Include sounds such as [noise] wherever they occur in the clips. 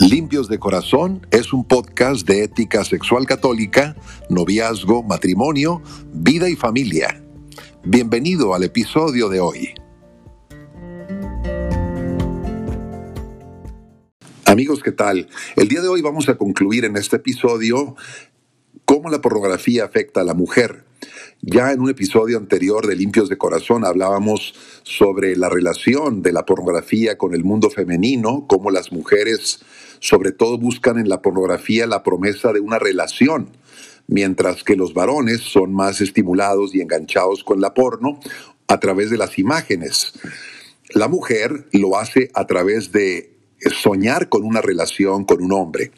Limpios de Corazón es un podcast de ética sexual católica, noviazgo, matrimonio, vida y familia. Bienvenido al episodio de hoy. Amigos, ¿qué tal? El día de hoy vamos a concluir en este episodio cómo la pornografía afecta a la mujer. Ya en un episodio anterior de Limpios de Corazón hablábamos sobre la relación de la pornografía con el mundo femenino, cómo las mujeres sobre todo buscan en la pornografía la promesa de una relación, mientras que los varones son más estimulados y enganchados con la porno a través de las imágenes. La mujer lo hace a través de soñar con una relación con un hombre.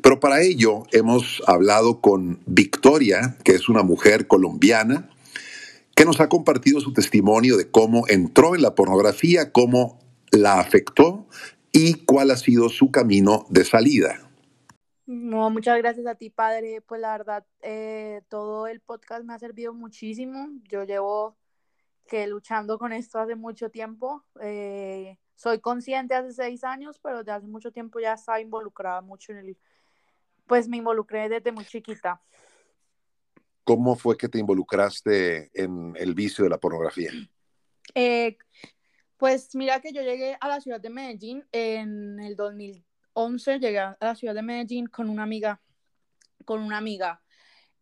Pero para ello hemos hablado con Victoria, que es una mujer colombiana, que nos ha compartido su testimonio de cómo entró en la pornografía, cómo la afectó y cuál ha sido su camino de salida. No, muchas gracias a ti, padre. Pues la verdad, eh, todo el podcast me ha servido muchísimo. Yo llevo luchando con esto hace mucho tiempo. Eh, soy consciente hace seis años, pero de hace mucho tiempo ya estaba involucrada mucho en el, pues me involucré desde muy chiquita. ¿Cómo fue que te involucraste en el vicio de la pornografía? Eh, pues mira que yo llegué a la ciudad de Medellín en el 2011, llegué a la ciudad de Medellín con una amiga, con una amiga.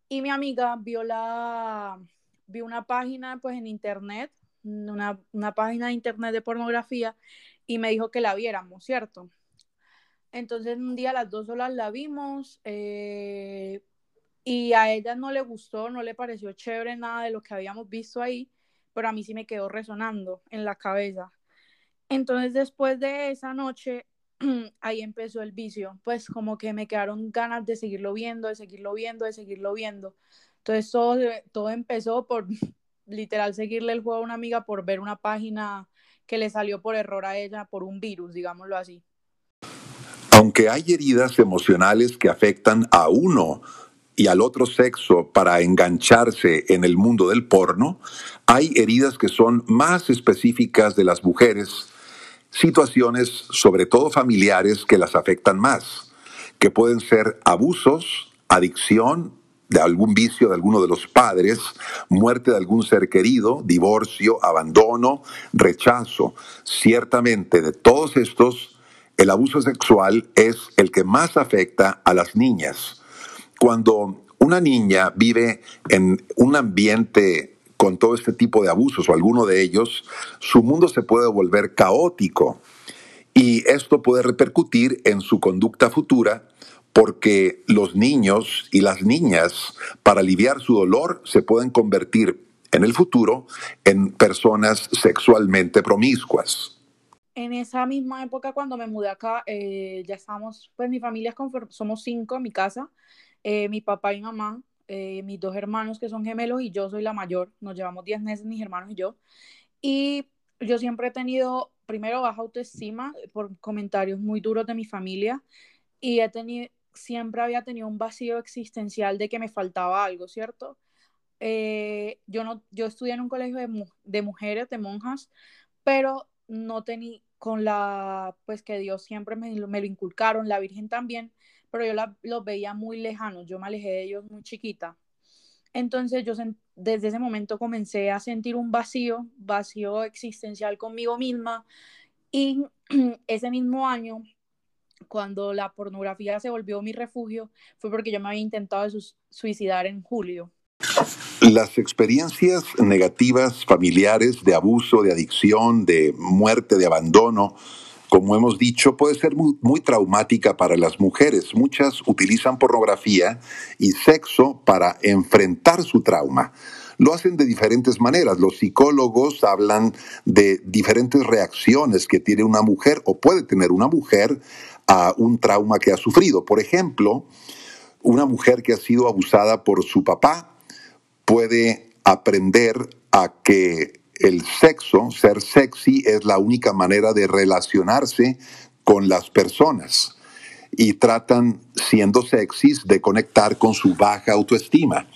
Y mi amiga vio la, vio una página pues en internet, una, una página de internet de pornografía y me dijo que la viéramos, ¿cierto? Entonces un día las dos solas la vimos eh, y a ella no le gustó, no le pareció chévere nada de lo que habíamos visto ahí, pero a mí sí me quedó resonando en la cabeza. Entonces después de esa noche, [clears throat] ahí empezó el vicio, pues como que me quedaron ganas de seguirlo viendo, de seguirlo viendo, de seguirlo viendo. Entonces todo, todo empezó por [laughs] literal seguirle el juego a una amiga por ver una página que le salió por error a ella, por un virus, digámoslo así. Aunque hay heridas emocionales que afectan a uno y al otro sexo para engancharse en el mundo del porno, hay heridas que son más específicas de las mujeres, situaciones sobre todo familiares que las afectan más, que pueden ser abusos, adicción de algún vicio de alguno de los padres, muerte de algún ser querido, divorcio, abandono, rechazo. Ciertamente de todos estos el abuso sexual es el que más afecta a las niñas. Cuando una niña vive en un ambiente con todo este tipo de abusos o alguno de ellos, su mundo se puede volver caótico y esto puede repercutir en su conducta futura porque los niños y las niñas, para aliviar su dolor, se pueden convertir en el futuro en personas sexualmente promiscuas en esa misma época, cuando me mudé acá, eh, ya estábamos, pues mi familia es somos cinco en mi casa, eh, mi papá y mamá, eh, mis dos hermanos que son gemelos y yo soy la mayor, nos llevamos 10 meses mis hermanos y yo. Y yo siempre he tenido, primero, baja autoestima por comentarios muy duros de mi familia y he tenido, siempre había tenido un vacío existencial de que me faltaba algo, ¿cierto? yo, no, yo estudié en un colegio de, de mujeres, de monjas, pero no tenía, con la, pues que Dios siempre me, me lo inculcaron, la Virgen también, pero yo los veía muy lejanos, yo me alejé de ellos muy chiquita. Entonces yo desde ese momento comencé a sentir un vacío, vacío existencial conmigo misma y [clears throat] ese mismo año, cuando la pornografía se volvió mi refugio, fue porque yo me había intentado suicidar en julio. Las experiencias negativas familiares de abuso, de adicción, de muerte, de abandono, como hemos dicho, puede ser muy, traumática para las mujeres. Muchas utilizan pornografía y sexo para enfrentar su trauma. Lo hacen de diferentes maneras. Los psicólogos hablan de diferentes reacciones que tiene una mujer o puede tener una mujer a un trauma que ha sufrido. Por ejemplo, una mujer que ha sido abusada por su papá puede aprender a que el sexo, ser sexy, es la única manera de relacionarse con las personas y tratan, siendo sexys, de conectar con su baja autoestima.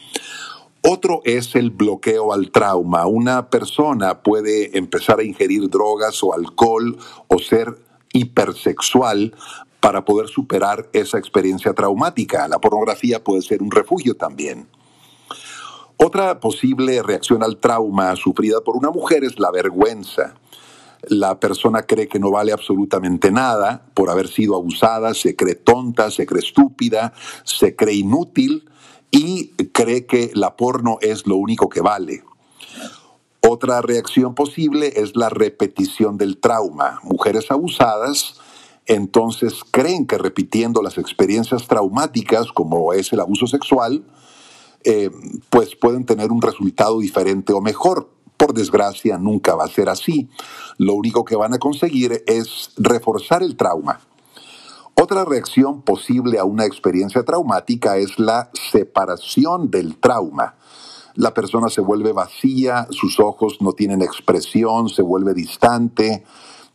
Otro es el bloqueo al trauma. Una persona puede empezar a ingerir drogas o alcohol o ser hipersexual para poder superar esa experiencia traumática. La pornografía puede ser un refugio también. Otra posible reacción al trauma sufrida por una mujer es la vergüenza. La persona cree que no vale absolutamente nada por haber sido abusada, se cree tonta, se cree estúpida, se cree inútil y cree que la porno es lo único que vale. Otra reacción posible es la repetición del trauma. Mujeres abusadas entonces creen que repitiendo las experiencias traumáticas, como es el abuso sexual, eh, pues pueden tener un resultado diferente o mejor. Por desgracia, nunca va a ser así. Lo único que van a conseguir es reforzar el trauma. Otra reacción posible a una experiencia traumática es la separación del trauma. La persona se vuelve vacía, sus ojos no tienen expresión, se vuelve distante,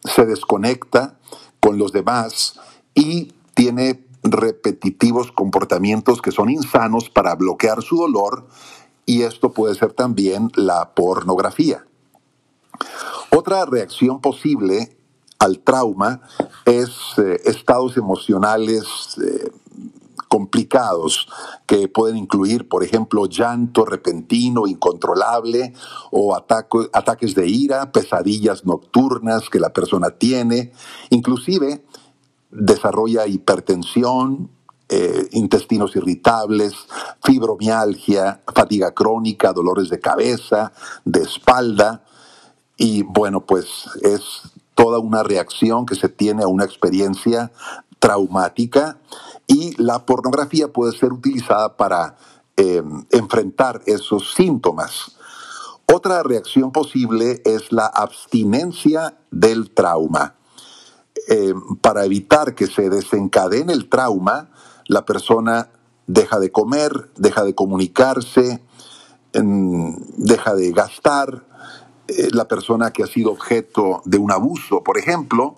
se desconecta con los demás y tiene repetitivos comportamientos que son insanos para bloquear su dolor y esto puede ser también la pornografía. Otra reacción posible al trauma es eh, estados emocionales eh, complicados que pueden incluir, por ejemplo, llanto repentino, incontrolable o ataques de ira, pesadillas nocturnas que la persona tiene, inclusive desarrolla hipertensión, eh, intestinos irritables, fibromialgia, fatiga crónica, dolores de cabeza, de espalda. Y bueno, pues es toda una reacción que se tiene a una experiencia traumática y la pornografía puede ser utilizada para eh, enfrentar esos síntomas. Otra reacción posible es la abstinencia del trauma. Eh, para evitar que se desencadene el trauma, la persona deja de comer, deja de comunicarse, deja de gastar. Eh, la persona que ha sido objeto de un abuso, por ejemplo,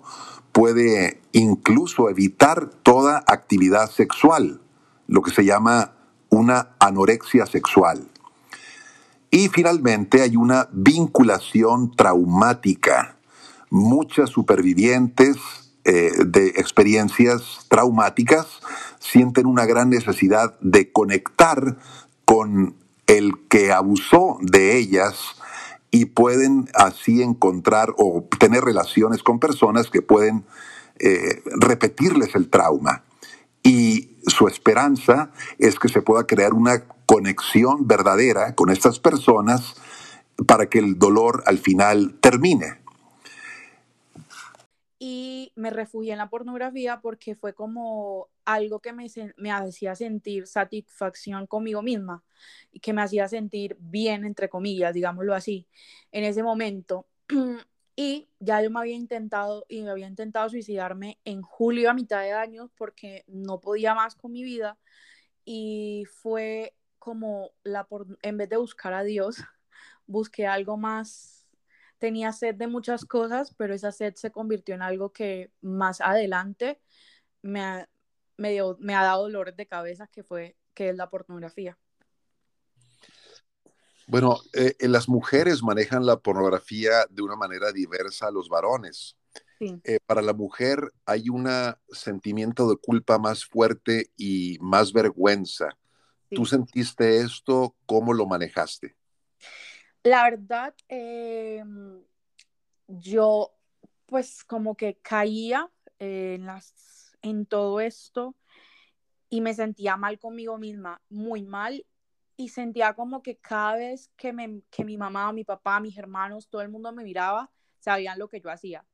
puede incluso evitar toda actividad sexual, lo que se llama una anorexia sexual. Y finalmente hay una vinculación traumática. Muchas supervivientes eh, de experiencias traumáticas sienten una gran necesidad de conectar con el que abusó de ellas y pueden así encontrar o tener relaciones con personas que pueden eh, repetirles el trauma. Y su esperanza es que se pueda crear una conexión verdadera con estas personas para que el dolor al final termine y me refugié en la pornografía porque fue como algo que me, me hacía sentir satisfacción conmigo misma y que me hacía sentir bien, entre comillas, digámoslo así, en ese momento. [clears throat] Y ya yo me había intentado, y me había intentado suicidarme en julio a mitad de año porque no podía más con mi vida. Y fue como la en vez de buscar a Dios, [laughs] busqué algo más tenía sed de muchas cosas, pero esa sed se convirtió en algo que más adelante me ha, me, me ha dado dolores de cabeza, que fue que es la pornografía. Bueno, eh, las mujeres manejan la pornografía de una manera diversa a los varones. Eh, para la mujer hay un sentimiento de culpa más fuerte y más vergüenza. ¿Tú sentiste esto? ¿Cómo lo manejaste? La verdad, em, yo pues como que caía en, las, en todo esto y me sentía mal conmigo misma, muy mal, y sentía como que cada vez que, me, que mi mamá, mi papá, mis hermanos, todo el mundo me miraba, sabían lo que yo hacía.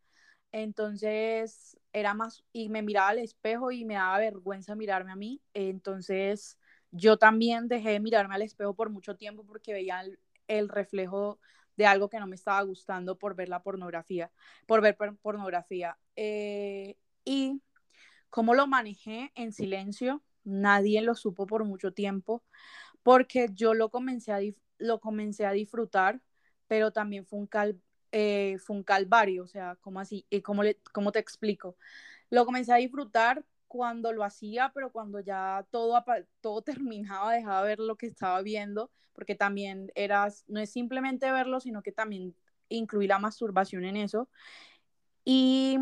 Entonces era más, y me miraba al espejo y me daba vergüenza mirarme a mí. Entonces yo también dejé de mirarme al espejo por mucho tiempo porque veía el reflejo de algo que no me estaba gustando por ver la pornografía, por ver pornografía. Eh, y cómo lo manejé en silencio, nadie lo supo por mucho tiempo, porque yo lo comencé a, lo comencé a disfrutar, pero también fue un, eh, fue un calvario, o sea, ¿cómo así? ¿Y cómo, le, ¿Cómo te explico? Lo comencé a disfrutar cuando lo hacía, pero cuando ya todo, todo [laughs] terminaba, dejaba de ver lo que estaba viendo, porque también era, no es simplemente verlo, sino que también incluí la masturbación en eso. Y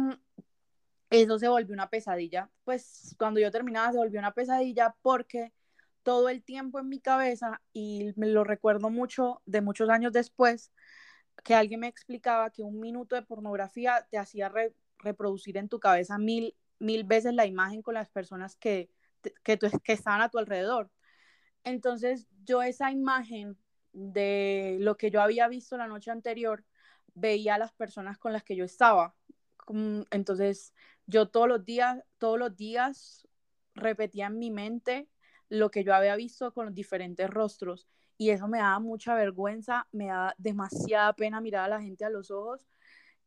eso se volvió una pesadilla. Pues cuando yo terminaba se volvió una pesadilla porque todo el tiempo en mi cabeza, y me lo recuerdo mucho de muchos años después, que alguien me explicaba que un minuto de pornografía te hacía reproducir en tu cabeza mil, mil veces la imagen con las personas que, que, que están a tu alrededor. Entonces yo esa imagen de lo que yo había visto la noche anterior, veía a las personas con las que yo estaba. Entonces yo todos los días, todos los días repetía en mi mente lo que yo había visto con los diferentes rostros y eso me daba mucha vergüenza, me da demasiada pena mirar a la gente a los ojos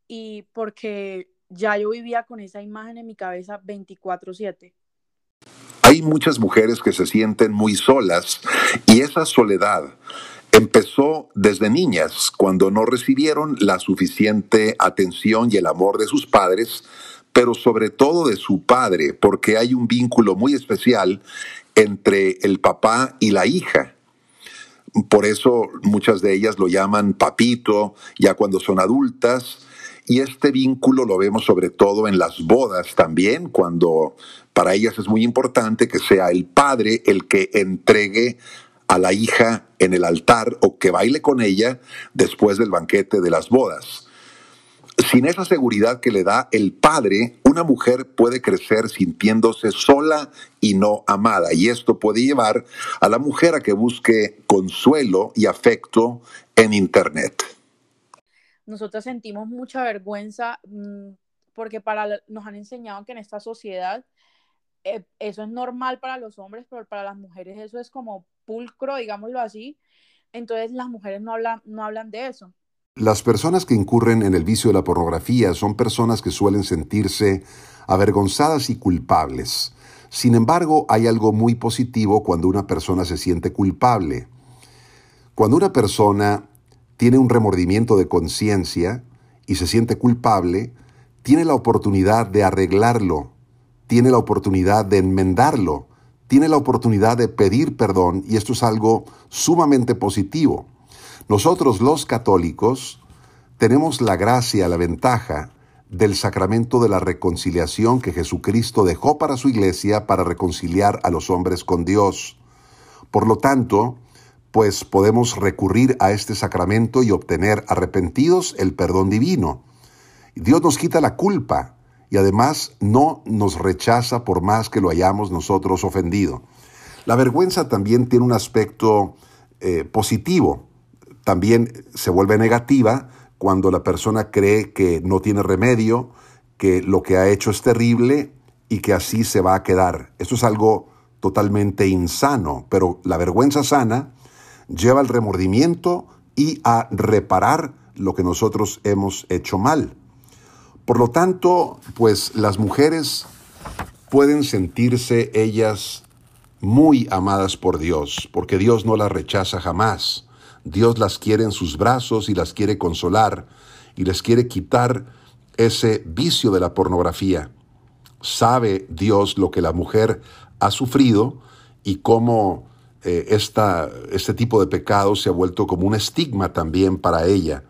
y porque ya yo vivía con esa imagen en mi cabeza 24/7. Hay muchas mujeres que se sienten muy solas y esa soledad empezó desde niñas, cuando no recibieron la suficiente atención y el amor de sus padres, pero sobre todo de su padre, porque hay un vínculo muy especial entre el papá y la hija. Por eso muchas de ellas lo llaman papito, ya cuando son adultas, y este vínculo lo vemos sobre todo en las bodas también, cuando para ellas es muy importante que sea el padre el que entregue a la hija en el altar o que baile con ella después del banquete de las bodas. Sin esa seguridad que le da el padre, una mujer puede crecer sintiéndose sola y no amada. Y esto puede llevar a la mujer a que busque consuelo y afecto en Internet nosotros sentimos mucha vergüenza mm, porque para, nos han enseñado que en esta sociedad eh, eso es normal para los hombres, pero para las mujeres eso es como pulcro, digámoslo así. Entonces las mujeres no hablan, no hablan de eso. Las personas que incurren en el vicio de la pornografía son personas que suelen sentirse avergonzadas y culpables. Sin embargo, hay algo muy positivo cuando una persona se siente culpable. Cuando una persona tiene un remordimiento de conciencia y se siente culpable, tiene la oportunidad de arreglarlo, tiene la oportunidad de enmendarlo, tiene la oportunidad de pedir perdón y esto es algo sumamente positivo. Nosotros los católicos tenemos la gracia, la ventaja del sacramento de la reconciliación que Jesucristo dejó para su iglesia para reconciliar a los hombres con Dios. Por lo tanto, pues podemos recurrir a este sacramento y obtener arrepentidos el perdón divino. Dios nos quita la culpa y además no nos rechaza por más que lo hayamos nosotros ofendido. La vergüenza también tiene un aspecto eh, positivo, también se vuelve negativa cuando la persona cree que no tiene remedio, que lo que ha hecho es terrible y que así se va a quedar. Esto es algo totalmente insano, pero la vergüenza sana lleva al remordimiento y a reparar lo que nosotros hemos hecho mal. Por lo tanto, pues las mujeres pueden sentirse ellas muy amadas por Dios, porque Dios no las rechaza jamás. Dios las quiere en sus brazos y las quiere consolar y les quiere quitar ese vicio de la pornografía. Sabe Dios lo que la mujer ha sufrido y cómo eh, este tipo de pecado se ha vuelto como un estigma también para ella.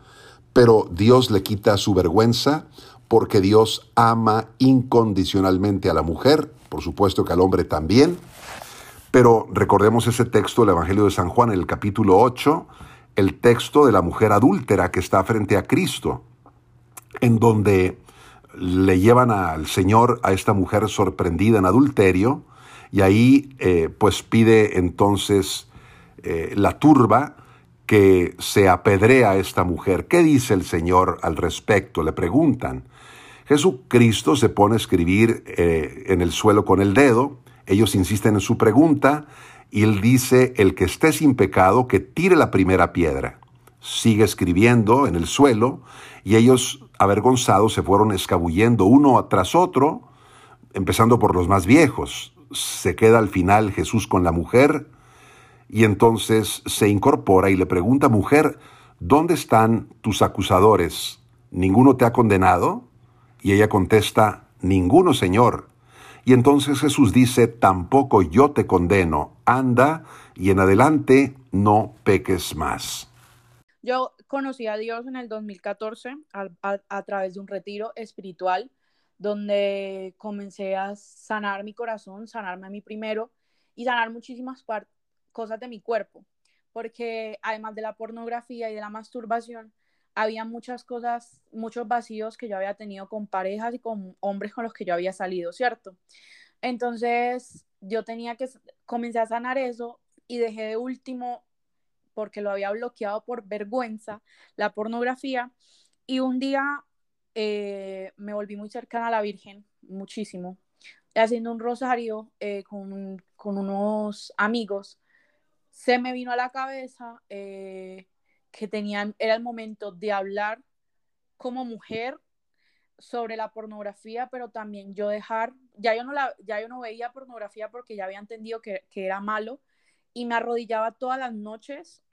Pero Dios le quita su vergüenza porque Dios ama incondicionalmente a la mujer, por supuesto que al hombre también. Pero recordemos ese texto del Evangelio de San Juan en el capítulo 8, el texto de la mujer adúltera que está frente a Cristo, en donde le llevan al Señor a esta mujer sorprendida en adulterio, y ahí eh, pues pide entonces eh, la turba que se apedrea a esta mujer. ¿Qué dice el Señor al respecto? Le preguntan. Jesucristo se pone a escribir eh, en el suelo con el dedo, ellos insisten en su pregunta y él dice, el que esté sin pecado, que tire la primera piedra. Sigue escribiendo en el suelo y ellos, avergonzados, se fueron escabullendo uno tras otro, empezando por los más viejos se queda al final Jesús con la mujer y entonces se incorpora y le pregunta, mujer, ¿dónde están tus acusadores? ¿Ninguno te ha condenado? Y ella contesta, ninguno, Señor. Y entonces Jesús dice, tampoco yo te condeno, anda y en adelante no peques más. Yo conocí a Dios en el 2014 a, través de un retiro espiritual donde comencé a sanar mi corazón, sanarme a mí primero y sanar muchísimas cosas de mi cuerpo, porque además de la pornografía y de la masturbación, había muchas cosas, muchos vacíos que yo había tenido con parejas y con hombres con los que yo había salido, ¿cierto? Entonces yo tenía que, comencé a sanar eso y dejé de último, porque lo había bloqueado por vergüenza, la pornografía. Y un día eh, me volví muy cercana a la Virgen, muchísimo, haciendo un rosario eh, con, con, unos amigos. Se me vino a la cabeza eh, que tenían, era el momento de hablar como mujer sobre la pornografía, pero también yo dejar, ya yo no, la, ya yo no veía pornografía porque ya había entendido que, que era malo y me arrodillaba todas las noches.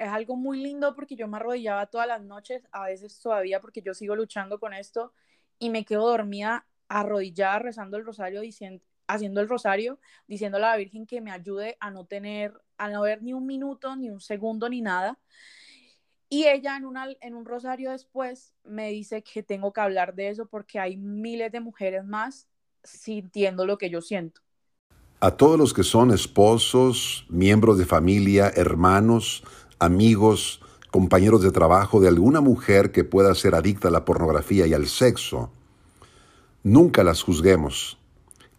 Es algo muy lindo porque yo me arrodillaba todas las noches, a veces todavía porque yo sigo luchando con esto y me quedo dormida arrodillada rezando el rosario, diciendo, haciendo el rosario, diciendo a la Virgen que me ayude a no tener, a no ver ni un minuto, ni un segundo, ni nada. Y ella en, una, en un rosario después me dice que tengo que hablar de eso porque hay miles de mujeres más sintiendo lo que yo siento. A todos los que son esposos, miembros de familia, hermanos, amigos, compañeros de trabajo de alguna mujer que pueda ser adicta a la pornografía y al sexo, nunca las juzguemos.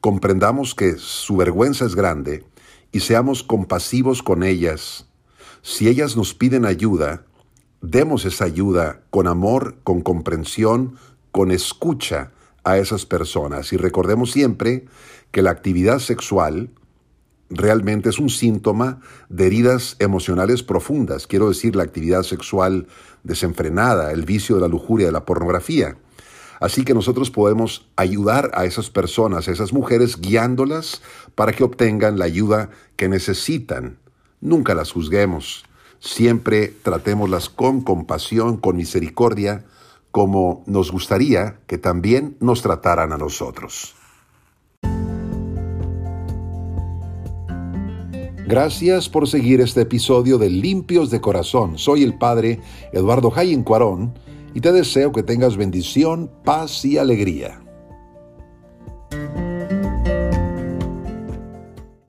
Comprendamos que su vergüenza es grande y seamos compasivos con ellas. Si ellas nos piden ayuda, demos esa ayuda con amor, con comprensión, con escucha a esas personas. Y recordemos siempre que la actividad sexual realmente es un síntoma de heridas emocionales profundas. Quiero decir, la actividad sexual desenfrenada, el vicio de la lujuria, de la pornografía. Así que nosotros podemos ayudar a esas personas, a esas mujeres, guiándolas para que obtengan la ayuda que necesitan. Nunca las juzguemos. Siempre tratémoslas con compasión, con misericordia, como nos gustaría que también nos trataran a nosotros. Gracias por seguir este episodio de Limpios de Corazón. Soy el Padre Eduardo Jayen Cuarón y te deseo que tengas bendición, paz y alegría.